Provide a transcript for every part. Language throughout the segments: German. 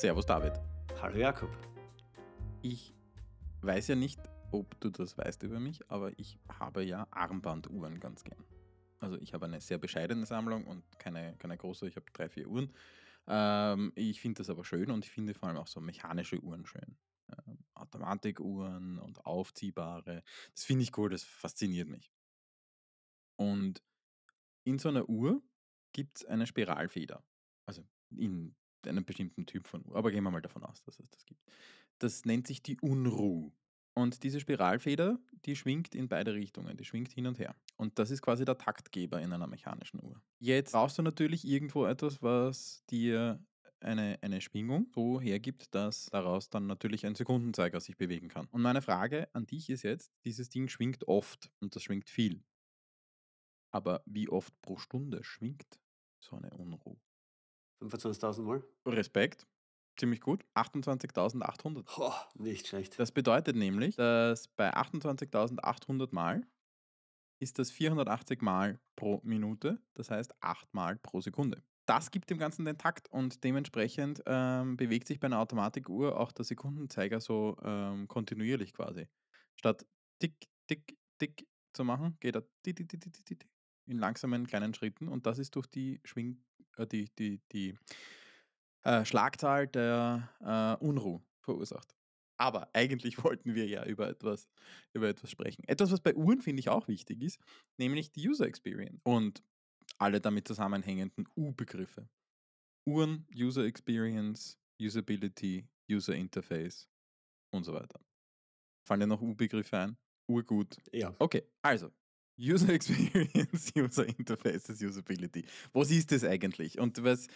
Servus David. Hallo Jakob. Ich weiß ja nicht, ob du das weißt über mich, aber ich habe ja Armbanduhren ganz gern. Also ich habe eine sehr bescheidene Sammlung und keine, keine große, ich habe drei, vier Uhren. Ähm, ich finde das aber schön und ich finde vor allem auch so mechanische Uhren schön. Ähm, Automatikuhren und aufziehbare. Das finde ich cool, das fasziniert mich. Und in so einer Uhr gibt es eine Spiralfeder. Also in einem bestimmten Typ von Uhr. Aber gehen wir mal davon aus, dass es das gibt. Das nennt sich die Unruh. Und diese Spiralfeder, die schwingt in beide Richtungen, die schwingt hin und her. Und das ist quasi der Taktgeber in einer mechanischen Uhr. Jetzt brauchst du natürlich irgendwo etwas, was dir eine, eine Schwingung so hergibt, dass daraus dann natürlich ein Sekundenzeiger sich bewegen kann. Und meine Frage an dich ist jetzt, dieses Ding schwingt oft und das schwingt viel. Aber wie oft pro Stunde schwingt so eine Unruh? 25.000 Mal? Respekt, ziemlich gut. 28.800. Oh, nicht schlecht. Das bedeutet nämlich, dass bei 28.800 Mal ist das 480 Mal pro Minute, das heißt 8 Mal pro Sekunde. Das gibt dem Ganzen den Takt und dementsprechend ähm, bewegt sich bei einer Automatikuhr auch der Sekundenzeiger so ähm, kontinuierlich quasi. Statt tick, tick, tick zu machen, geht er in langsamen kleinen Schritten und das ist durch die Schwing, die, die, die äh, Schlagzahl der äh, Unruh verursacht. Aber eigentlich wollten wir ja über etwas, über etwas sprechen. Etwas, was bei Uhren, finde ich, auch wichtig ist, nämlich die User Experience und alle damit zusammenhängenden U-Begriffe. Uhren, User Experience, Usability, User Interface und so weiter. Fallen dir noch U-Begriffe ein? Urgut. Ja. Okay, also User Experience, User Interfaces, Usability. Was ist das eigentlich? Und was,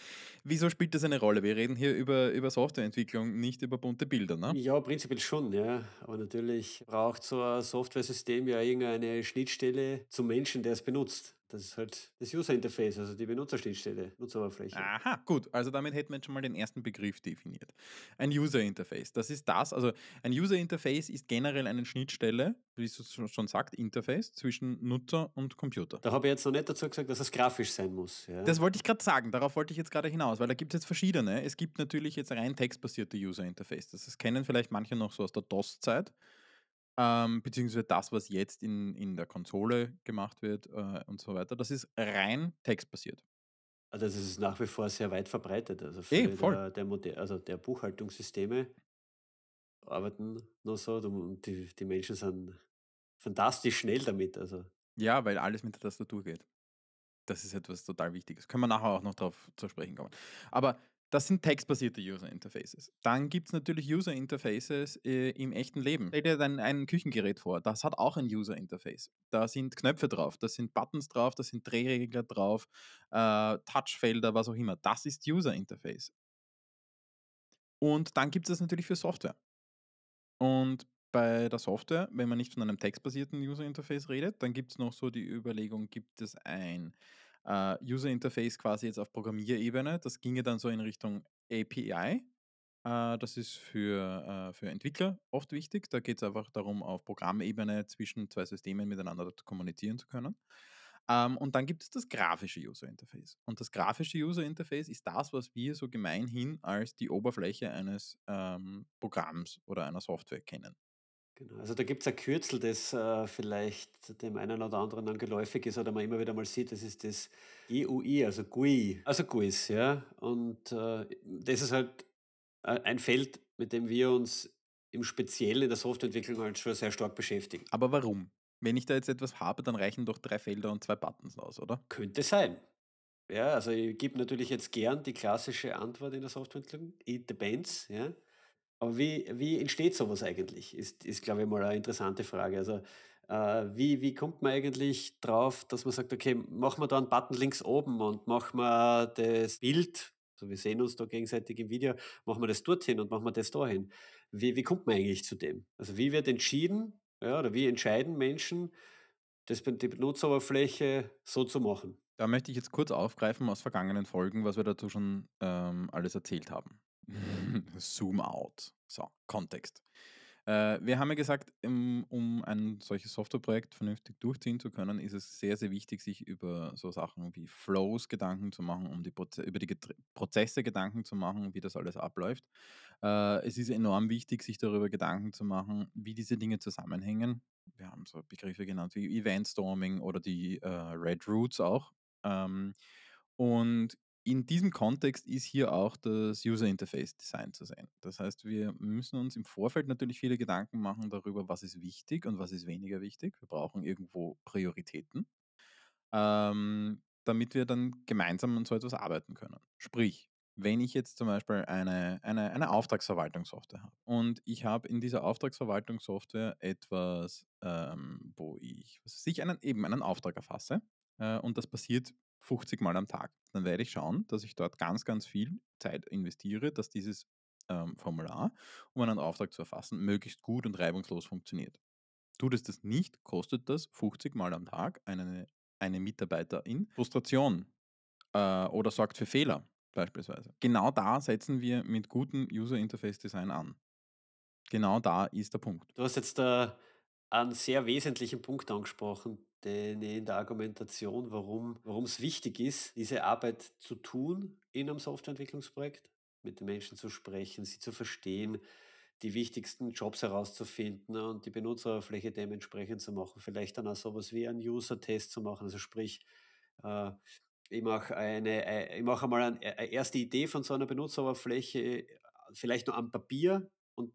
wieso spielt das eine Rolle? Wir reden hier über, über Softwareentwicklung, nicht über bunte Bilder, ne? Ja, prinzipiell schon, ja. Aber natürlich braucht so ein Softwaresystem ja irgendeine Schnittstelle zum Menschen, der es benutzt. Das ist halt das User Interface, also die Benutzerschnittstelle, Nutzeroberfläche. Aha, gut. Also damit hätten wir jetzt schon mal den ersten Begriff definiert. Ein User Interface. Das ist das. Also ein User Interface ist generell eine Schnittstelle, wie es schon sagt, Interface zwischen Nutzer und Computer. Da habe ich jetzt noch nicht dazu gesagt, dass es grafisch sein muss. Ja. Das wollte ich gerade sagen, darauf wollte ich jetzt gerade hinaus, weil da gibt es jetzt verschiedene. Es gibt natürlich jetzt rein textbasierte User Interface. Das kennen vielleicht manche noch so aus der DOS-Zeit. Ähm, beziehungsweise das, was jetzt in, in der Konsole gemacht wird äh, und so weiter, das ist rein textbasiert. Also das ist nach wie vor sehr weit verbreitet. Also Eh, viele voll. der, der, also der Buchhaltungssysteme arbeiten nur so und die, die Menschen sind fantastisch schnell damit. Also Ja, weil alles mit der Tastatur geht. Das ist etwas total Wichtiges. Können wir nachher auch noch darauf zu sprechen kommen. Aber das sind textbasierte User Interfaces. Dann gibt es natürlich User Interfaces äh, im echten Leben. Stell dir dann ein Küchengerät vor, das hat auch ein User Interface. Da sind Knöpfe drauf, da sind Buttons drauf, da sind Drehregler drauf, äh, Touchfelder, was auch immer. Das ist User Interface. Und dann gibt es das natürlich für Software. Und bei der Software, wenn man nicht von einem textbasierten User Interface redet, dann gibt es noch so die Überlegung, gibt es ein äh, User Interface quasi jetzt auf Programmierebene? Das ginge dann so in Richtung API. Äh, das ist für, äh, für Entwickler oft wichtig. Da geht es einfach darum, auf Programmebene zwischen zwei Systemen miteinander kommunizieren zu können. Ähm, und dann gibt es das grafische User Interface. Und das grafische User Interface ist das, was wir so gemeinhin als die Oberfläche eines ähm, Programms oder einer Software kennen. Genau, also da gibt es ein Kürzel, das äh, vielleicht dem einen oder anderen dann geläufig ist oder man immer wieder mal sieht, das ist das GUI, also GUI, also GUIs, ja. Und äh, das ist halt äh, ein Feld, mit dem wir uns im Speziellen in der Softwareentwicklung halt schon sehr stark beschäftigen. Aber warum? Wenn ich da jetzt etwas habe, dann reichen doch drei Felder und zwei Buttons aus, oder? Könnte sein. Ja, also ich gebe natürlich jetzt gern die klassische Antwort in der Softwareentwicklung, it depends, ja. Aber wie, wie entsteht sowas eigentlich? Ist, ist glaube ich, mal eine interessante Frage. Also, äh, wie, wie kommt man eigentlich drauf, dass man sagt, okay, machen wir da einen Button links oben und machen wir das Bild, so wir sehen uns da gegenseitig im Video, machen wir das dorthin und machen wir das dahin. Wie, wie kommt man eigentlich zu dem? Also, wie wird entschieden, ja, oder wie entscheiden Menschen, das, die Benutzeroberfläche so zu machen? Da möchte ich jetzt kurz aufgreifen aus vergangenen Folgen, was wir dazu schon ähm, alles erzählt haben. Zoom out. So, Kontext. Äh, wir haben ja gesagt, ähm, um ein solches Softwareprojekt vernünftig durchziehen zu können, ist es sehr, sehr wichtig, sich über so Sachen wie Flows Gedanken zu machen, um die Proze über die Getr Prozesse Gedanken zu machen, wie das alles abläuft. Äh, es ist enorm wichtig, sich darüber Gedanken zu machen, wie diese Dinge zusammenhängen. Wir haben so Begriffe genannt wie Event Storming oder die, äh, Red Roots auch. Ähm, und in diesem Kontext ist hier auch das User Interface Design zu sehen. Das heißt, wir müssen uns im Vorfeld natürlich viele Gedanken machen darüber, was ist wichtig und was ist weniger wichtig. Wir brauchen irgendwo Prioritäten, ähm, damit wir dann gemeinsam an so etwas arbeiten können. Sprich, wenn ich jetzt zum Beispiel eine, eine, eine Auftragsverwaltungssoftware habe und ich habe in dieser Auftragsverwaltungssoftware etwas, ähm, wo ich was einen, eben einen Auftrag erfasse äh, und das passiert 50 Mal am Tag, dann werde ich schauen, dass ich dort ganz, ganz viel Zeit investiere, dass dieses ähm, Formular, um einen Auftrag zu erfassen, möglichst gut und reibungslos funktioniert. Tut es das nicht, kostet das 50 Mal am Tag eine, eine Mitarbeiterin Frustration äh, oder sorgt für Fehler beispielsweise. Genau da setzen wir mit gutem User Interface Design an. Genau da ist der Punkt. Du hast jetzt da einen sehr wesentlichen Punkt angesprochen, den ich in der Argumentation, warum es wichtig ist, diese Arbeit zu tun in einem Softwareentwicklungsprojekt, mit den Menschen zu sprechen, sie zu verstehen, die wichtigsten Jobs herauszufinden und die Benutzeroberfläche dementsprechend zu machen. Vielleicht dann auch so was wie einen User-Test zu machen. Also sprich, äh, ich mache eine ei ich mache einmal ein eine erste Idee von so einer Benutzeroberfläche, äh, vielleicht nur am Papier und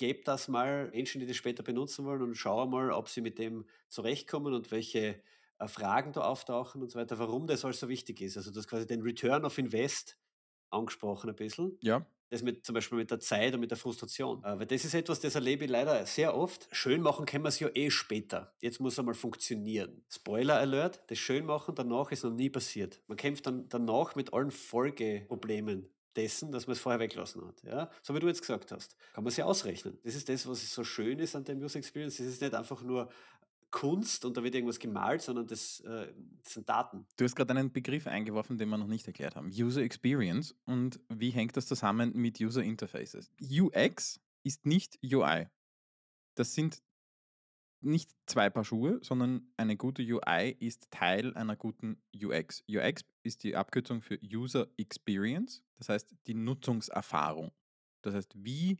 gebe das mal Menschen, die das später benutzen wollen und schaue mal, ob sie mit dem zurechtkommen und welche äh, Fragen da auftauchen und so weiter, warum das alles so wichtig ist. Also das quasi den Return of Invest angesprochen ein bisschen. Ja, Das mit zum Beispiel mit der Zeit und mit der Frustration. Äh, weil das ist etwas, das erlebe ich leider sehr oft. Schön machen können wir es ja eh später. Jetzt muss einmal funktionieren. Spoiler Alert, das Schönmachen danach ist noch nie passiert. Man kämpft dann danach mit allen Folgeproblemen dessen, dass man es vorher weggelassen hat. Ja? So wie du jetzt gesagt hast. Kann man sich ausrechnen. Das ist das, was so schön ist an der User Experience. Es ist nicht einfach nur Kunst und da wird irgendwas gemalt, sondern das, äh, das sind Daten. Du hast gerade einen Begriff eingeworfen, den wir noch nicht erklärt haben. User Experience. Und wie hängt das zusammen mit User Interfaces? UX ist nicht UI. Das sind nicht zwei Paar Schuhe, sondern eine gute UI ist Teil einer guten UX. UX ist die Abkürzung für User Experience, das heißt die Nutzungserfahrung. Das heißt, wie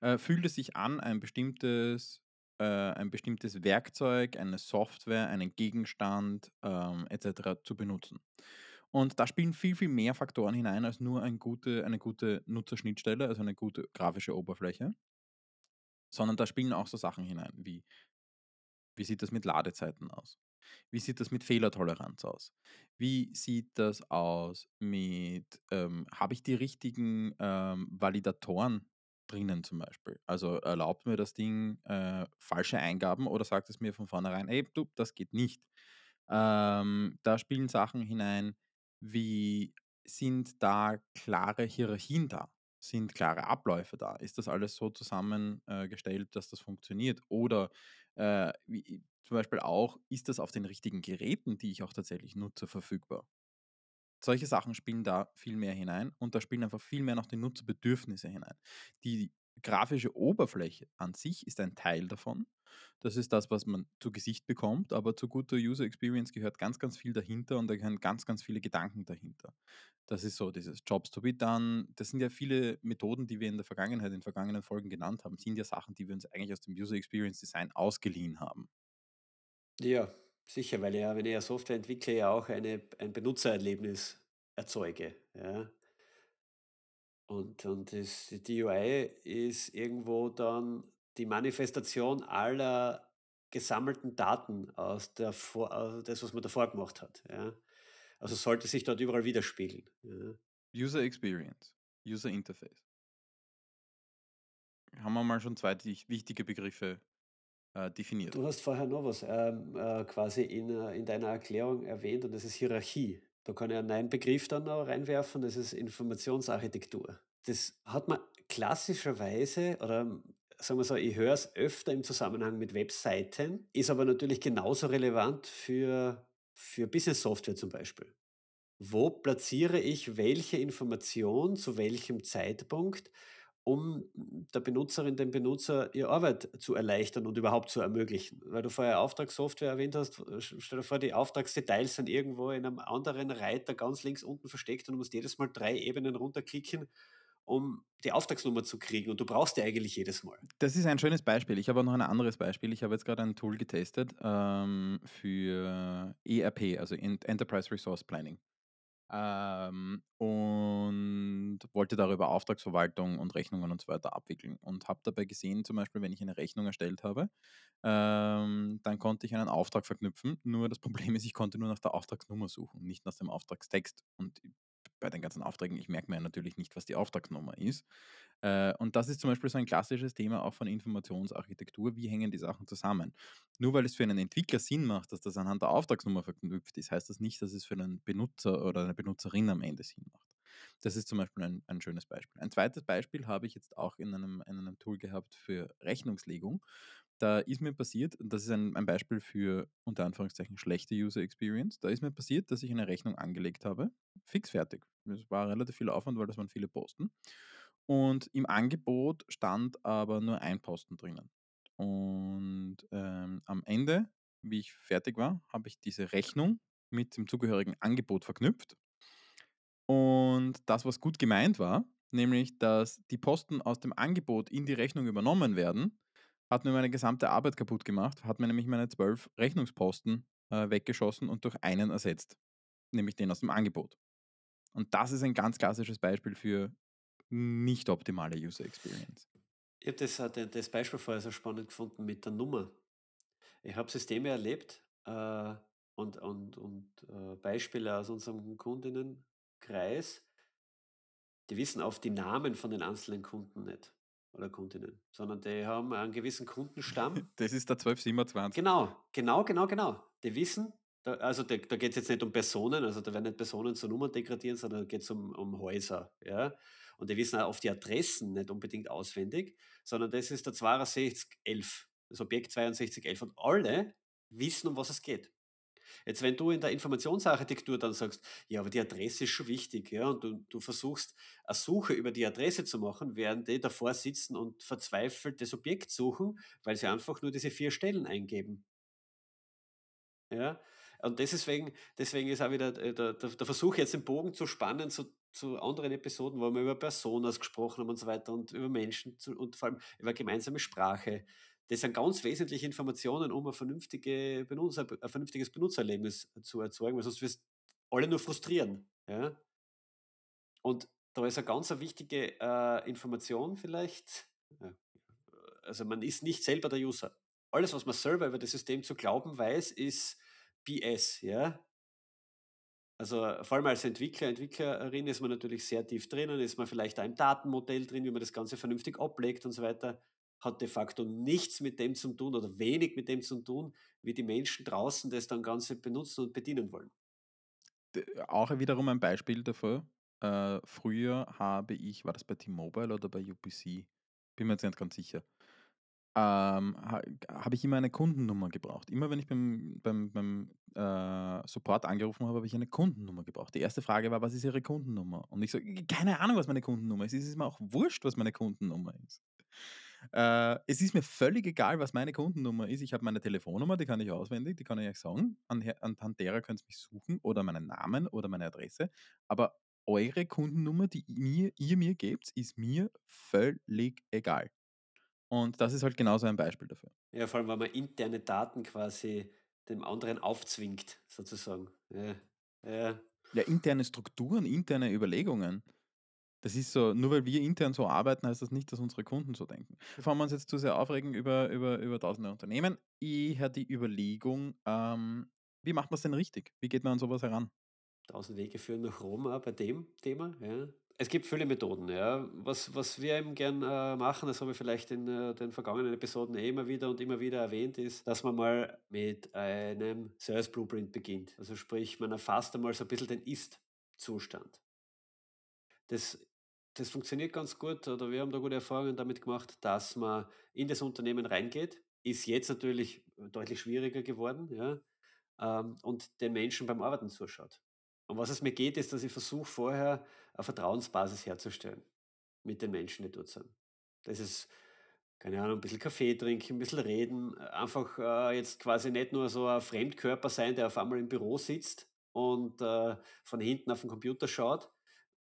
äh, fühlt es sich an, ein bestimmtes, äh, ein bestimmtes Werkzeug, eine Software, einen Gegenstand ähm, etc. zu benutzen. Und da spielen viel, viel mehr Faktoren hinein als nur ein gute, eine gute Nutzerschnittstelle, also eine gute grafische Oberfläche, sondern da spielen auch so Sachen hinein wie wie sieht das mit Ladezeiten aus? Wie sieht das mit Fehlertoleranz aus? Wie sieht das aus mit, ähm, habe ich die richtigen ähm, Validatoren drinnen zum Beispiel? Also erlaubt mir das Ding äh, falsche Eingaben oder sagt es mir von vornherein, ey, du, das geht nicht. Ähm, da spielen Sachen hinein, wie sind da klare Hierarchien da? Sind klare Abläufe da? Ist das alles so zusammengestellt, dass das funktioniert? Oder äh, wie, zum Beispiel auch, ist das auf den richtigen Geräten, die ich auch tatsächlich nutze, verfügbar? Solche Sachen spielen da viel mehr hinein und da spielen einfach viel mehr noch die Nutzerbedürfnisse hinein. Die grafische Oberfläche an sich ist ein Teil davon. Das ist das, was man zu Gesicht bekommt, aber zu guter User Experience gehört ganz, ganz viel dahinter und da gehören ganz, ganz viele Gedanken dahinter. Das ist so dieses Jobs to be done. Das sind ja viele Methoden, die wir in der Vergangenheit, in vergangenen Folgen genannt haben, sind ja Sachen, die wir uns eigentlich aus dem User Experience Design ausgeliehen haben. Ja, sicher, weil ja, wenn ich ja Software entwickle, ja auch eine, ein Benutzererlebnis erzeuge. Ja? Und, und das, die UI ist irgendwo dann die Manifestation aller gesammelten Daten aus der Vor das, was man davor gemacht hat. Ja? Also sollte sich dort überall widerspiegeln. Ja? User Experience, User Interface. Haben wir mal schon zwei wichtige Begriffe äh, definiert. Du hast vorher noch was ähm, äh, quasi in, äh, in deiner Erklärung erwähnt und das ist Hierarchie. Da kann ich einen neuen Begriff dann noch reinwerfen, das ist Informationsarchitektur. Das hat man klassischerweise, oder ähm, sagen wir so, ich höre es öfter im Zusammenhang mit Webseiten, ist aber natürlich genauso relevant für, für Business Software zum Beispiel. Wo platziere ich welche Information zu welchem Zeitpunkt um der Benutzerin, dem Benutzer ihre Arbeit zu erleichtern und überhaupt zu ermöglichen. Weil du vorher Auftragssoftware erwähnt hast, äh, stell dir vor, die Auftragsdetails sind irgendwo in einem anderen Reiter ganz links unten versteckt und du musst jedes Mal 3 Ebenen runterklicken, um die Auftragsnummer zu kriegen und du brauchst die eigentlich jedes Mal. Das ist ein schönes Beispiel. Ich habe auch noch ein anderes Beispiel. Ich habe jetzt gerade ein Tool getestet ähm, für ERP, also Ent Enterprise Resource Planning. Ähm, und wollte darüber Auftragsverwaltung und Rechnungen und so weiter abwickeln. Und habe dabei gesehen, zum Beispiel, wenn ich eine Rechnung erstellt habe, ähm, dann konnte ich einen Auftrag verknüpfen. Nur das Problem ist, ich konnte nur nach der Auftragsnummer suchen, nicht nach dem Auftragstext. Und bei den ganzen Aufträgen, ich merke mir ja natürlich nicht, was die Auftragsnummer ist. Äh, und das ist zum Beispiel so ein klassisches Thema auch von Informationsarchitektur. Wie hängen die Sachen zusammen? Nur weil es für einen Entwickler Sinn macht, dass das anhand der Auftragsnummer verknüpft ist, heißt das nicht, dass es für einen Benutzer oder eine Benutzerin am Ende Sinn macht. Das ist zum Beispiel ein, ein schönes Beispiel. Ein zweites Beispiel habe ich jetzt auch in einem, in einem Tool gehabt für Rechnungslegung. Da ist mir passiert, und das ist ein, ein Beispiel für unter Anführungszeichen schlechte User Experience, da ist mir passiert, dass ich eine Rechnung angelegt habe, fix fertig. Es war relativ viel Aufwand, weil das waren viele Posten. Und im Angebot stand aber nur ein Posten drinnen. Und ähm, am Ende, wie ich fertig war, habe ich diese Rechnung mit dem zugehörigen Angebot verknüpft. Und das, was gut gemeint war, nämlich, dass die Posten aus dem Angebot in die Rechnung übernommen werden, hat mir meine gesamte Arbeit kaputt gemacht, hat mir nämlich meine zwölf Rechnungsposten äh, weggeschossen und durch einen ersetzt, nämlich den aus dem Angebot. Und das ist ein ganz klassisches Beispiel für nicht optimale User Experience. Ich habe das, äh, das Beispiel vorher so spannend gefunden mit der Nummer. Ich habe Systeme erlebt äh, und, und, und äh, Beispiele aus unserem Kundinnenkreis, die wissen auf die Namen von den einzelnen Kunden nicht oder Kundinnen, sondern die haben einen gewissen Kundenstamm. Das ist der 1227. Genau, genau, genau, genau. Die wissen, da, also da, da geht es jetzt nicht um Personen, also da werden nicht Personen zu Nummern degradieren, sondern da geht es um, um Häuser. Ja? Und die wissen auch auf die Adressen nicht unbedingt auswendig, sondern das ist der 6211, das Objekt 6211. Und alle wissen, um was es geht. Jetzt, wenn du in der Informationsarchitektur dann sagst, ja, aber die Adresse ist schon wichtig, ja, und du, du versuchst, eine Suche über die Adresse zu machen, während die davor sitzen und verzweifelt das Objekt suchen, weil sie einfach nur diese vier Stellen eingeben. Ja, und deswegen, deswegen ist auch wieder äh, der, der, der Versuch, jetzt den Bogen zu spannen zu, zu anderen Episoden, wo wir über Personas gesprochen haben und so weiter und über Menschen zu, und vor allem über gemeinsame Sprache. Das sind ganz wesentliche Informationen, um ein, vernünftige Benutzer, ein vernünftiges Benutzererlebnis zu erzeugen, weil sonst wirst alle nur frustrieren. Ja? Und da ist eine ganz wichtige äh, Information vielleicht. Ja, also man ist nicht selber der User. Alles, was man selber über das System zu glauben weiß, ist BS, ja. Also vor allem als Entwickler, Entwicklerin ist man natürlich sehr tief drinnen, ist man vielleicht auch im Datenmodell drin, wie man das Ganze vernünftig ablegt und so weiter, hat de facto nichts mit dem zu tun oder wenig mit dem zu tun, wie die Menschen draußen das dann Ganze benutzen und bedienen wollen. Auch wiederum ein Beispiel dafür. Äh, früher habe ich, war das bei T-Mobile oder bei UPC? Bin mir jetzt nicht ganz sicher. Ähm, ha habe ich immer eine Kundennummer gebraucht. Immer wenn ich beim beim beim, äh, Support angerufen habe, habe ich eine Kundennummer gebraucht. Die erste Frage war: „Was ist Ihre Kundennummer?“ Und ich so: „Keine Ahnung, was meine Kundennummer ist. Es ist mir auch wurscht, was meine Kundennummer ist.“ Äh, es ist mir völlig egal, was meine Kundennummer ist. Ich habe meine Telefonnummer, die kann ich auswendig, die kann ich euch sagen. Anhand derer könnt's mich suchen oder meinen Namen oder meine Adresse. Aber eure Kundennummer, die mir ihr mir gebt, ist mir völlig egal. Und das ist halt genau so ein Beispiel dafür. Ja, vor allem, weil man interne Daten quasi dem anderen aufzwingt, sozusagen. Ja, ja. Ja, interne Strukturen, interne Überlegungen. Das ist so, nur weil wir intern so arbeiten, heißt das nicht, dass unsere Kunden so denken. Bevor wir uns jetzt zu sehr aufregen über, über, über tausende Unternehmen, eher die Überlegung, ähm, wie macht man es denn richtig? Wie geht man an sowas heran? Tausend Wege führen nach Rom auch bei dem Thema, ja. Es gibt viele Methoden, ja. Was, was wir eben gern äh, machen, das habe ich vielleicht in äh, den vergangenen Episoden eh immer wieder und immer wieder erwähnt, ist, dass man mal mit einem Service Blueprint beginnt. Also sprich, man erfasst einmal so ein bisschen den Ist-Zustand. Das, das funktioniert ganz gut oder wir haben da gute Erfahrungen damit gemacht, dass man in das Unternehmen reingeht. Ist jetzt natürlich deutlich schwieriger geworden, ja, ähm, und den Menschen beim Arbeiten zuschaut. Um was es mir geht, ist, dass ich versuche, vorher eine Vertrauensbasis herzustellen. mit den Menschen, die dort sind. Das ist, keine Ahnung, 'n bisschen Kaffee trinken, 'n bisschen reden, äh, einfach, äh, jetzt quasi nicht nur so ein Fremdkörper sein, der auf einmal im Büro sitzt und, äh, von hinten auf den Computer schaut,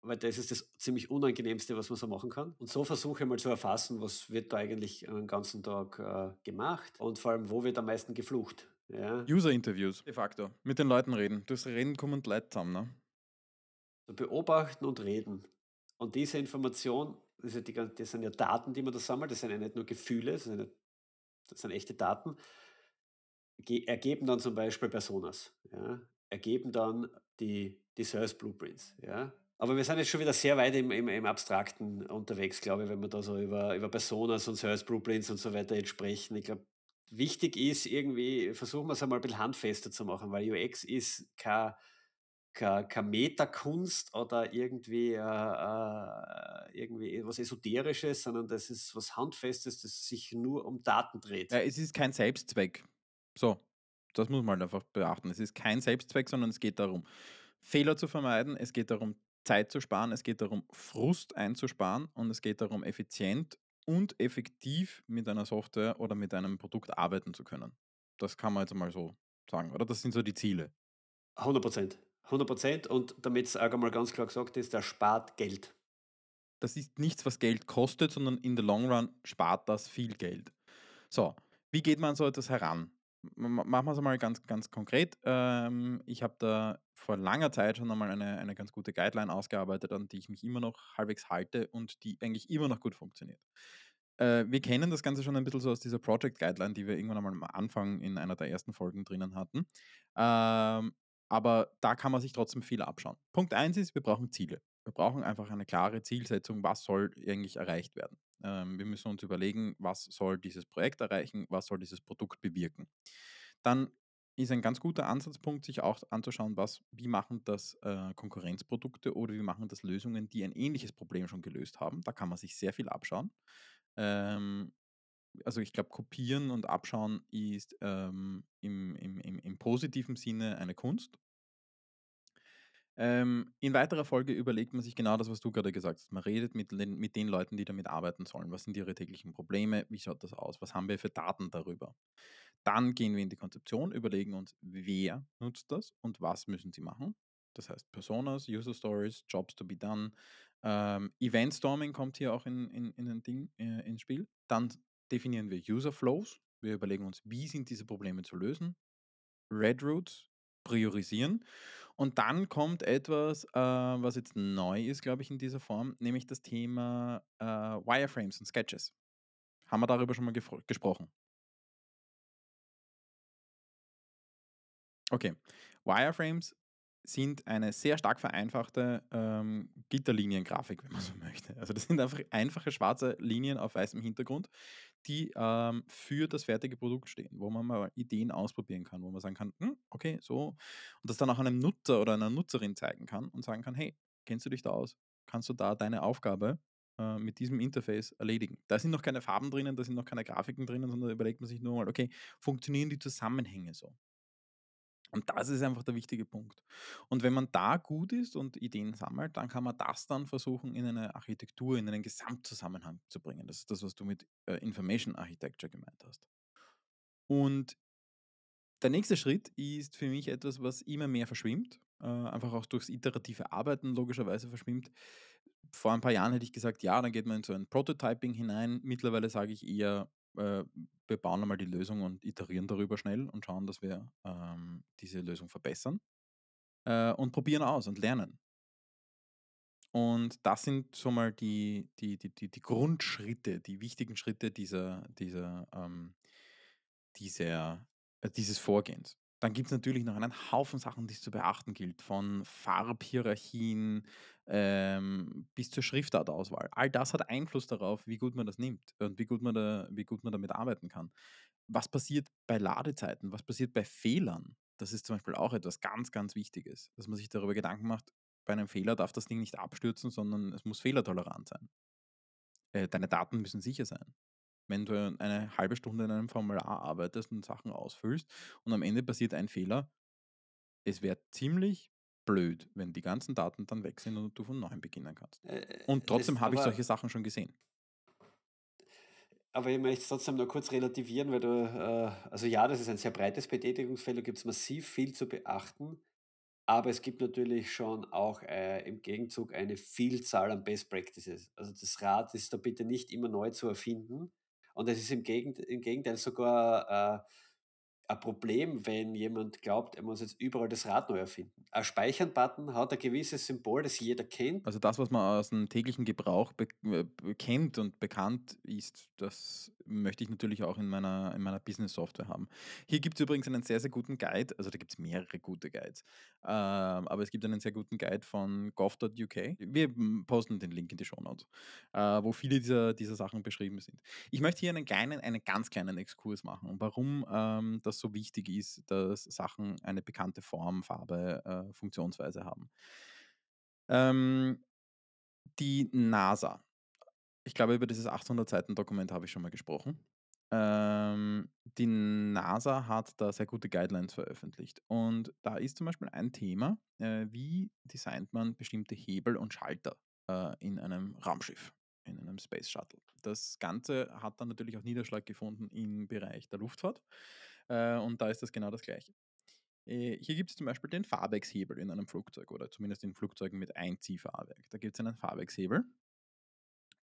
weil das ist das ziemlich Unangenehmste, was man so machen kann. Und so versuche ich mal zu erfassen, was wird da eigentlich, äh, 'n ganzen Tag, äh, gemacht und vor allem, wo wird am meisten geflucht, ja? User-Interviews de facto. Mit den Leuten reden. Durchs Reden kommen Leute zusammen, ne? Beobachten und reden. Und diese Information, das ist ja die das sind ja Daten, die man da sammelt, das sind ja nicht nur Gefühle, das sind ja das sind echte Daten ge ergeben dann zum Beispiel Personas, ja, ergeben dann die die Sales Blueprints, ja? Aber wir sind jetzt schon wieder sehr weit im im im Abstrakten unterwegs, glaube ich, wenn wir da so über über Personas und Sales Blueprints und so weiter jetzt sprechen. Ich glaube, wichtig ist irgendwie versuchen wir's einmal 'n bisschen handfester zu machen, weil UX ist kein kein keine Metakunst oder irgendwie, äh, äh, irgendwie was Esoterisches, sondern das ist was Handfestes, das sich nur um Daten Ja, dreht. es ist kein Selbstzweck. So, das muss man einfach beachten. Es ist kein Selbstzweck, sondern es geht darum, Fehler zu vermeiden, es geht darum, Zeit zu sparen, es geht darum, Frust einzusparen und es geht darum, effizient und effektiv mit einer Software oder mit einem Produkt arbeiten zu können. Das kann man jetzt mal so sagen, oder? Das sind so die Ziele. 100% 100% und damit's auch einmal ganz klar gesagt ist, das spart Geld. Das ist nichts, was Geld kostet, sondern in the long run spart das viel Geld. So, wie geht man an so etwas heran? Machen wir's einmal ganz ganz konkret. Ähm, ich habe da vor langer Zeit schon einmal eine eine ganz gute Guideline ausgearbeitet, an die ich mich immer noch halbwegs halte und die eigentlich immer noch gut funktioniert. Äh, wir kennen das Ganze schon ein bisschen so aus dieser Project Guideline, die wir irgendwann einmal am Anfang in einer der ersten Folgen drinnen hatten. Ähm, aber da kann man sich trotzdem viel abschauen. Punkt 1 ist, wir brauchen Ziele. Wir brauchen einfach eine klare Zielsetzung, was soll eigentlich erreicht werden. Ähm, wir müssen uns überlegen, was soll dieses Projekt erreichen, was soll dieses Produkt bewirken. Dann ist ein ganz guter Ansatzpunkt, sich auch anzuschauen, was wie machen das, äh, Konkurrenzprodukte oder wie machen das Lösungen, die ein ähnliches Problem schon gelöst haben. Da kann man sich sehr viel abschauen. Ähm, also, ich glaube, kopieren und abschauen ist, ähm, im im im im positiven Sinne eine Kunst. Ähm, in weiterer Folge überlegt man sich genau das, was du gerade gesagt hast. Man redet mit den mit den Leuten, die damit arbeiten sollen. Was sind ihre täglichen Probleme? Wie schaut das aus? Was haben wir für Daten darüber? Dann gehen wir in die Konzeption, überlegen uns, wer nutzt das und was müssen sie machen. Das heißt Personas, User Stories, Jobs to be done. Ähm, Event Storming kommt hier auch in in in ein Ding äh, ins Spiel. Dann definieren wir User Flows. Wir überlegen uns, wie sind diese Probleme zu lösen? Red Routes, priorisieren. Und dann kommt etwas, äh, was jetzt neu ist, glaube ich, in dieser Form, nämlich das Thema, äh, Wireframes und Sketches. Haben wir darüber schon mal gesprochen? Okay. Wireframes sind eine sehr stark vereinfachte, ähm, Gitterliniengrafik, wenn man so möchte. Also, das sind einfach einfache schwarze Linien auf weißem Hintergrund, die, ähm, für das fertige Produkt stehen, wo man mal Ideen ausprobieren kann, wo man sagen kann: „Hm, okay, so“ und das dann auch einem Nutzer oder einer Nutzerin zeigen kann und sagen kann: „Hey, kennst du dich da aus? Kannst du da deine Aufgabe, äh, mit diesem Interface erledigen?“ Da sind noch keine Farben drinnen, da sind noch keine Grafiken drinnen, sondern überlegt man sich nur mal: „Okay, funktionieren die Zusammenhänge so?“ Und das ist einfach der wichtige Punkt. Und wenn man da gut ist und Ideen sammelt, dann kann man das dann versuchen, in eine Architektur, in einen Gesamtzusammenhang zu bringen. Das ist das, was du mit, äh, Information Architecture gemeint hast. Und der nächste Schritt ist für mich etwas, was immer mehr verschwimmt, äh, einfach auch durchs iterative Arbeiten logischerweise verschwimmt. Vor ein paar Jahren hätte ich gesagt: „Ja, dann geht man in so ein Prototyping hinein.“ Mittlerweile sage ich eher, äh, wir bauen einmal die Lösung und iterieren darüber schnell und schauen, dass wir, ähm, diese Lösung verbessern, äh, und probieren aus und lernen. Und das sind so mal die die die die die Grundschritte, die wichtigen Schritte dieser dieser, ähm dieser äh, dieses Vorgehens. Dann gibt's natürlich noch einen Haufen Sachen, die es zu beachten gilt, von Farbhierarchien, ähm, bis zur Schriftartauswahl. All das hat Einfluss darauf, wie gut man das nimmt und wie gut man da wie gut man damit arbeiten kann. Was passiert bei Ladezeiten? Was passiert bei Fehlern? Das ist zum Beispiel auch etwas ganz, ganz Wichtiges, dass man sich darüber Gedanken macht, bei einem Fehler darf das Ding nicht abstürzen, sondern es muss fehlertolerant sein. Äh, deine Daten müssen sicher sein. Wenn du eine halbe Stunde in einem Formular arbeitest und Sachen ausfüllst und am Ende passiert ein Fehler, es wäre ziemlich blöd, wenn die ganzen Daten dann weg sind und du von neuem beginnen kannst. Äh, Und das trotzdem habe ich solche Sachen schon gesehen. aber ich möchte es trotzdem noch kurz relativieren, weil du, äh also ja, das ist ein sehr breites Betätigungsfeld, da gibt's massiv viel zu beachten, aber es gibt natürlich schon auch, äh, im Gegenzug eine Vielzahl an Best Practices. Also, das Rad ist da bitte nicht immer neu zu erfinden und es ist im Gegent im Gegenteil sogar, äh, ein Problem, wenn jemand glaubt, er muss jetzt überall das Rad neu erfinden. Ein Speichern-Button hat ein gewisses Symbol, das jeder kennt. Also das, was man aus dem täglichen Gebrauch äh, kennt und bekannt ist, das möchte ich natürlich auch in meiner in meiner Business-Software haben. Hier gibt es übrigens einen sehr, sehr guten Guide, also da gibt es mehrere gute Guides, ähm, aber es gibt einen sehr guten Guide von gov.uk. Wir, posten den Link in die Shownotes, äh, wo viele dieser dieser Sachen beschrieben sind. Ich möchte hier einen kleinen einen ganz kleinen Exkurs machen, warum, ähm, das so wichtig ist, dass Sachen eine bekannte Form, Farbe, äh, Funktionsweise haben. Ähm, die NASA. Ich glaube, über dieses 800 Seiten Dokument habe ich schon mal gesprochen. Ähm, die NASA hat da sehr gute Guidelines veröffentlicht. Und da ist zum Beispiel ein Thema, äh, wie designt man bestimmte Hebel und Schalter äh, in einem Raumschiff, in einem Space Shuttle. Das Ganze hat dann natürlich auch Niederschlag gefunden im Bereich der Luftfahrt. Äh, und da ist das genau das Gleiche. Äh, hier gibt es zum Beispiel den Fahrwerkshebel in einem Flugzeug oder zumindest in Flugzeugen mit Einziehfahrwerk. Da gibt es einen Fahrwerkshebel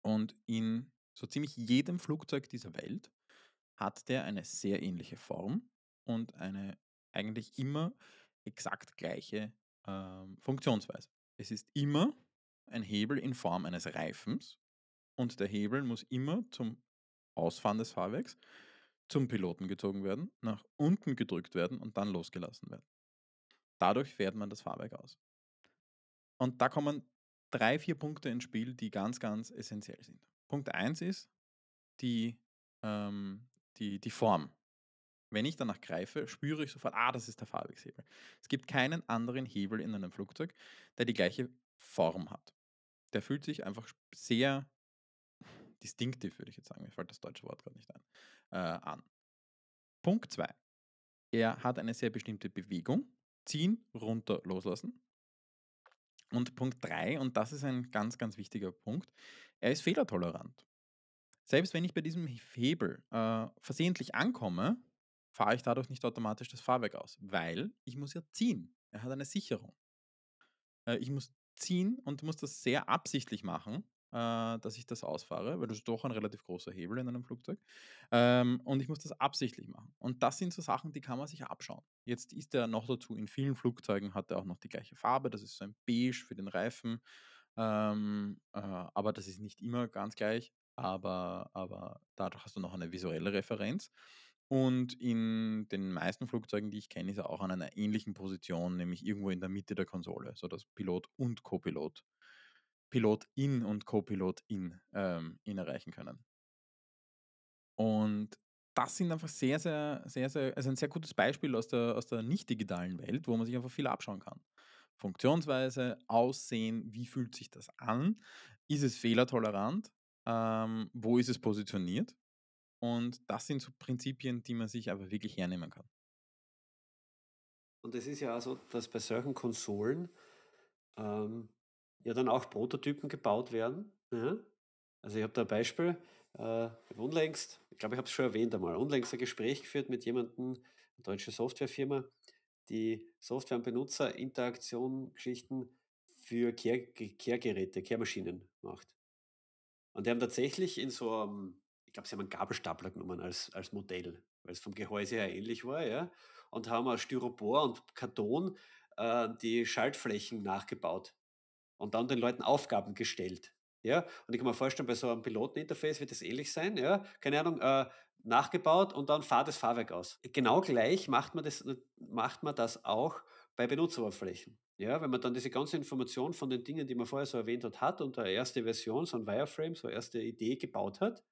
und in so ziemlich jedem Flugzeug dieser Welt hat der eine sehr ähnliche Form und eine eigentlich immer exakt gleiche ähm, Funktionsweise. Es ist immer ein Hebel in Form eines Reifens und der Hebel muss immer zum Ausfahren des Fahrwerks zum Piloten gezogen werden, nach unten gedrückt werden und dann losgelassen werden. Dadurch fährt man das Fahrwerk aus. Und da kommen drei, vier Punkte ins Spiel, die ganz, ganz essentiell sind. Punkt 1 ist die, ähm, die, die Form. Wenn ich danach greife, spüre ich sofort, ah, das ist der Fahrwerkshebel. Es gibt keinen anderen Hebel in einem Flugzeug, der die gleiche Form hat. Der fühlt sich einfach sehr distinktiv, würde ich jetzt sagen, mir fällt das deutsche Wort gerade nicht ein, äh, an. Punkt 2. Er hat eine sehr bestimmte Bewegung. Ziehen, runter, loslassen. Und Punkt 3, und das ist ein ganz, ganz wichtiger Punkt, er ist fehlertolerant. Selbst wenn ich bei diesem Hebel äh, versehentlich ankomme, fahre ich dadurch nicht automatisch das Fahrwerk aus, weil ich muss ja ziehen. Er hat eine Sicherung. Äh, ich muss ziehen und muss das sehr absichtlich machen, dass ich das ausfahre, weil das ist doch ein relativ großer Hebel in einem Flugzeug. Ähm, und ich muss das absichtlich machen. Und das sind so Sachen, die kann man sich abschauen. Jetzt ist er noch dazu, in vielen Flugzeugen hat er auch noch die gleiche Farbe, das ist so ein Beige für den Reifen. Ähm, äh, aber das ist nicht immer ganz gleich, aber, aber dadurch hast du noch eine visuelle Referenz. Und in den meisten Flugzeugen, die ich kenne, ist er auch an einer ähnlichen Position, nämlich irgendwo in der Mitte der Konsole, sodass Pilot und Copilot, Pilot-In und Copilot-In ähm, erreichen können. Und das sind einfach sehr, sehr, sehr, sehr, also ein sehr gutes Beispiel aus der, aus der nicht-digitalen Welt, wo man sich einfach viel abschauen kann. Funktionsweise, Aussehen, wie fühlt sich das an? Ist es fehlertolerant? Ähm, wo ist es positioniert? Und das sind so Prinzipien, die man sich aber wirklich hernehmen kann. Und es ist ja auch so, dass bei solchen Konsolen, ähm, ja dann auch Prototypen gebaut werden, ja? Also, ich habe da ein Beispiel, äh, unlängst ich glaube, ich habe es schon erwähnt einmal, unlängst ein Gespräch geführt mit jemandem, 'ne deutsche Softwarefirma, die Software und Benutzerinteraktion Geschichten für Kehr Ge Kehrgeräte, Kehrmaschinen macht. Und die haben tatsächlich in so einem ich glaube, sie haben einen Gabelstapler genommen als als Modell, weil es vom Gehäuse her ähnlich war, ja, und haben aus Styropor und Karton, äh, die Schaltflächen nachgebaut und dann den Leuten Aufgaben gestellt. Ja, und ich kann mir vorstellen, bei so einem Piloteninterface wird das ähnlich sein, ja, keine Ahnung, äh, nachgebaut und dann fahrt das Fahrwerk aus. Genau gleich macht man das macht man das auch bei Benutzeroberflächen. Ja, wenn man dann diese ganze Information von den Dingen, die man vorher so erwähnt hat, hat und eine erste Version, so ein Wireframe, so eine erste Idee gebaut hat,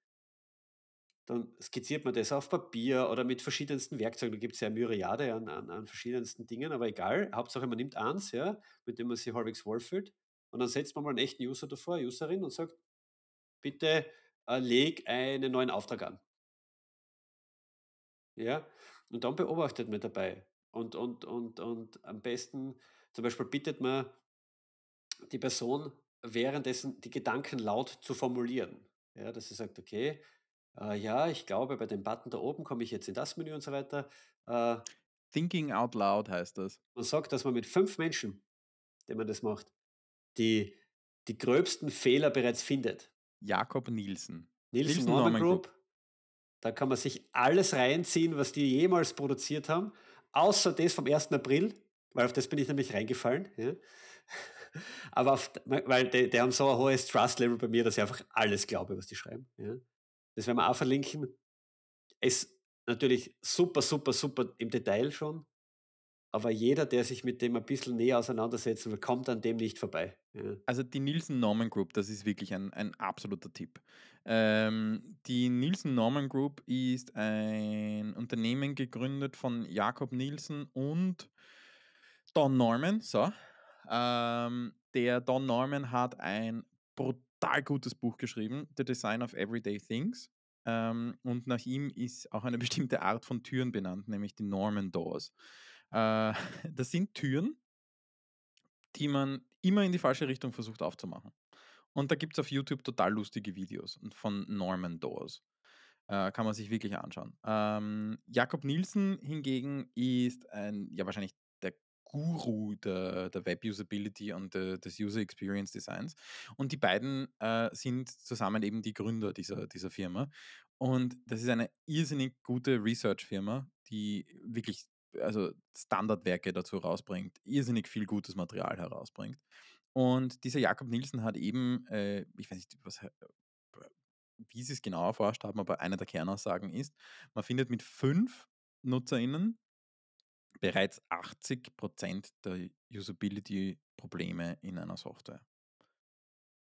dann skizziert man das auf Papier oder mit verschiedensten Werkzeugen. Da gibt es ja eine Myriade an, an, an verschiedensten Dingen, aber egal. Hauptsache, man nimmt eins, ja, mit dem man sich halbwegs wohlfühlt. Und dann setzt man mal einen echten User davor, Userin, und sagt, bitte äh, leg einen neuen Auftrag an. Ja, und dann beobachtet man dabei. Und, und, und, und am besten Zum Beispiel bittet man die Person währenddessen die Gedanken laut zu formulieren. Ja, dass sie sagt: „Okay, äh, ja, ich glaube, bei dem Button da oben komme ich jetzt in das Menü“ und so weiter. Äh, Thinking out loud heißt das. man sagt, dass man mit 5 Menschen, denen man das macht, die die gröbsten Fehler bereits findet. Jakob Nielsen. Nielsen Nielsen Norman Norman Group. Group, da kann man sich alles reinziehen, was die jemals produziert haben, außer das vom 1. April, weil auf das bin ich nämlich reingefallen, ja. Aber auf weil die die haben so ein hohes Trust-Level bei mir, dass ich einfach alles glaube, was die schreiben, ja. Das werden wir auch verlinken. Ist natürlich super, super, super im Detail schon, aber jeder, der sich mit dem ein bisschen näher auseinandersetzen will, kommt an dem nicht vorbei, ja. Also die Nielsen Norman Group, das ist wirklich ein, ein absoluter Tipp. Ähm, die Nielsen Norman Group ist ein Unternehmen gegründet von Jakob Nielsen und Don Norman. So. Ähm, der Don Norman hat ein brutal gutes Buch geschrieben, The Design of Everyday Things. Ähm, und nach ihm ist auch eine bestimmte Art von Türen benannt, nämlich die Norman Doors. Äh, das sind Türen, die man immer in die falsche Richtung versucht aufzumachen. Und da gibt es auf YouTube total lustige Videos von Norman Doors. Äh, kann man sich wirklich anschauen. Ähm, Jakob Nielsen hingegen ist ein, ja wahrscheinlich der Guru der, der Web-Usability und des User Experience Designs. Und die beiden äh, sind zusammen eben die Gründer dieser, dieser Firma. Und das ist eine irrsinnig gute Research-Firma, die wirklich also Standardwerke dazu rausbringt, irrsinnig viel gutes Material herausbringt. Und dieser Jakob Nielsen hat eben, äh, ich weiß nicht, was, wie sie es genau erforscht haben, aber eine der Kernaussagen ist, man findet mit fünf NutzerInnen bereits 80% der Usability-Probleme in einer Software.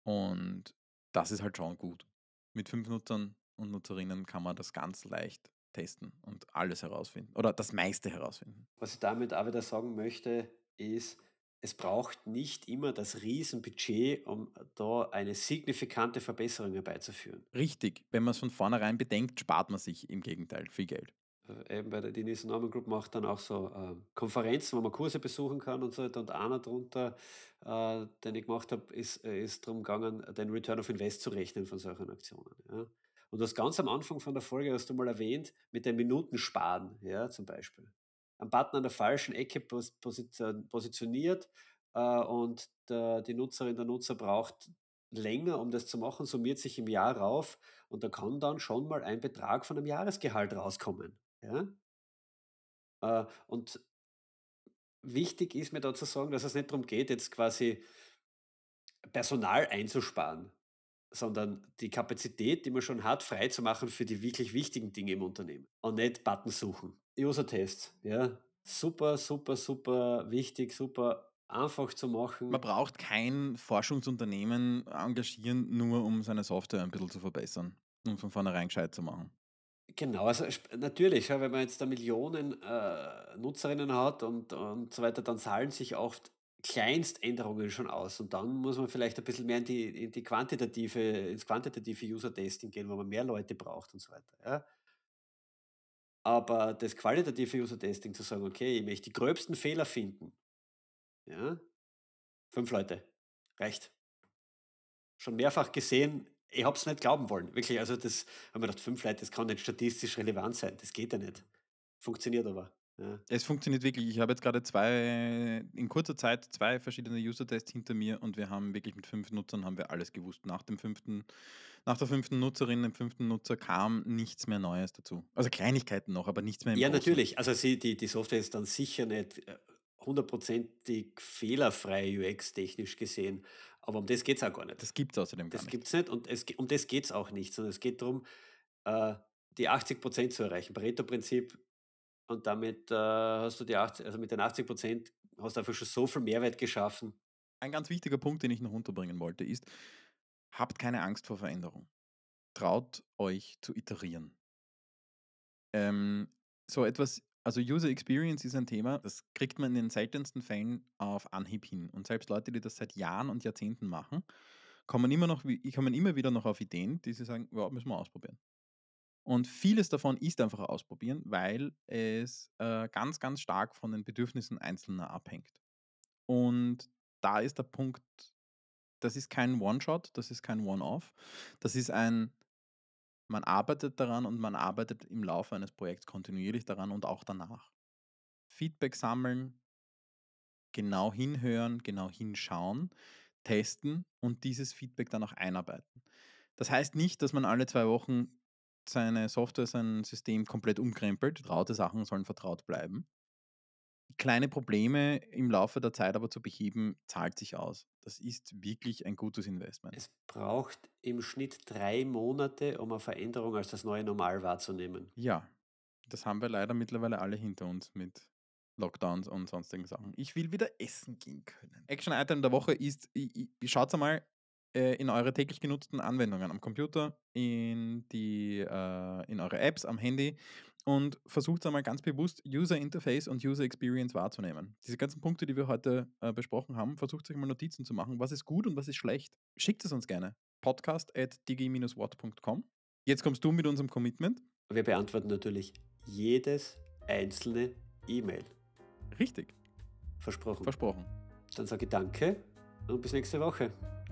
Und das ist halt schon gut. Mit fünf Nutzern und Nutzerinnen kann man das ganz leicht testen und alles herausfinden. Oder das meiste herausfinden. Was ich damit auch wieder sagen möchte, ist, es braucht nicht immer das Riesenbudget, um da eine signifikante Verbesserung herbeizuführen. Richtig, wenn man es von vornherein bedenkt, spart man sich im Gegenteil viel Geld. Äh, eben bei der Denise Norman Group macht dann auch so äh, Konferenzen, wo man Kurse besuchen kann und so weiter. Und einer drunter, äh, den ich gemacht habe, ist, äh, ist darum gegangen, den Return of Invest zu rechnen von solchen Aktionen. Ja. Und das ganz am Anfang von der Folge hast du mal erwähnt, mit den Minuten sparen, ja, zum Beispiel. Ein Button an der falschen Ecke pos position positioniert äh, und der, die Nutzerin, der Nutzer braucht länger, um das zu machen, summiert sich im Jahr rauf und da kann dann schon mal ein Betrag von einem Jahresgehalt rauskommen. Ja? Äh, und wichtig ist mir da zu sagen, dass es nicht darum geht, jetzt quasi Personal einzusparen, sondern die Kapazität, die man schon hat, freizumachen für die wirklich wichtigen Dinge im Unternehmen und nicht Button suchen. User-Tests, ja, super, super, super wichtig, super einfach zu machen. Man braucht kein Forschungsunternehmen engagieren, nur um seine Software ein bisschen zu verbessern und von vornherein gescheit zu machen. Genau, also natürlich, wenn man jetzt da Millionen, äh, Nutzerinnen hat und und so weiter, dann zahlen sich oft Kleinständerungen schon aus. Und dann muss man vielleicht ein bisschen mehr in die in die quantitative ins quantitative User-Testing gehen, wo man mehr Leute braucht und so weiter, ja. Aber das qualitative User-Testing zu sagen: „Okay, ich möchte die gröbsten Fehler finden“, ja, 5 Leute, reicht. Schon mehrfach gesehen, ich habe es nicht glauben wollen. Wirklich, also das habe mir gedacht: „5 Leute, das kann nicht statistisch relevant sein. Das geht ja nicht.“ Funktioniert aber, ja. Es funktioniert wirklich. Ich habe jetzt gerade zwei, in kurzer Zeit zwei verschiedene User-Tests hinter mir und wir haben wirklich mit fünf Nutzern haben wir alles gewusst. Nach dem fünften, nach der fünften Nutzerin, dem fünften Nutzer kam nichts mehr Neues dazu. Also Kleinigkeiten noch, aber nichts mehr im Ja, Großen. natürlich. Also sie die die Software ist dann sicher nicht, äh, hundertprozentig fehlerfrei UX-technisch gesehen, aber um das geht's auch gar nicht. Das gibt es außerdem gar Das nicht. gibt's nicht und es um das geht's auch nicht, sondern es geht darum, äh, die 80% zu erreichen. Pareto-Prinzip und damit, äh, hast du die 80 also mit den 80% hast du einfach schon so viel Mehrwert geschaffen. Ein ganz wichtiger Punkt, den ich noch unterbringen wollte, ist, habt keine Angst vor Veränderung. Traut euch zu iterieren. Ähm, so etwas, also User Experience ist ein Thema, das kriegt man in den seltensten Fällen auf Anhieb hin. Und selbst Leute, die das seit Jahren und Jahrzehnten machen, kommen immer, noch, kommen immer wieder noch auf Ideen, die sie sagen, ja, müssen wir ausprobieren. Und vieles davon ist einfach ausprobieren, weil es äh, ganz, ganz stark von den Bedürfnissen Einzelner abhängt. Und da ist der Punkt, das ist kein One-Shot, das ist kein One-Off. Das ist ein man arbeitet daran und man arbeitet im Laufe eines Projekts kontinuierlich daran und auch danach. Feedback sammeln, genau hinhören, genau hinschauen, testen und dieses Feedback dann auch einarbeiten. Das heißt nicht, dass man alle zwei Wochen seine Software, sein System komplett umkrempelt. Traute Sachen sollen vertraut bleiben. Kleine Probleme im Laufe der Zeit aber zu beheben, zahlt sich aus. Das ist wirklich ein gutes Investment. Es braucht im Schnitt drei Monate, um eine Veränderung als das neue Normal wahrzunehmen. Ja, das haben wir leider mittlerweile alle hinter uns mit Lockdowns und sonstigen Sachen. Ich will wieder essen gehen können. Action-Item der Woche ist, schaut einmal äh, in eure täglich genutzten Anwendungen am Computer, in, die, äh, in eure Apps, am Handy und versucht einmal ganz bewusst User Interface und User Experience wahrzunehmen. Diese ganzen Punkte, die wir heute äh, besprochen haben, versucht euch mal Notizen zu machen. Was ist gut und was ist schlecht? Schickt es uns gerne. Podcast at digi-watt.com. Jetzt kommst du mit unserem Commitment. Wir beantworten natürlich jedes einzelne E-Mail. Richtig. Versprochen. Versprochen. Dann sage ich danke und bis nächste Woche.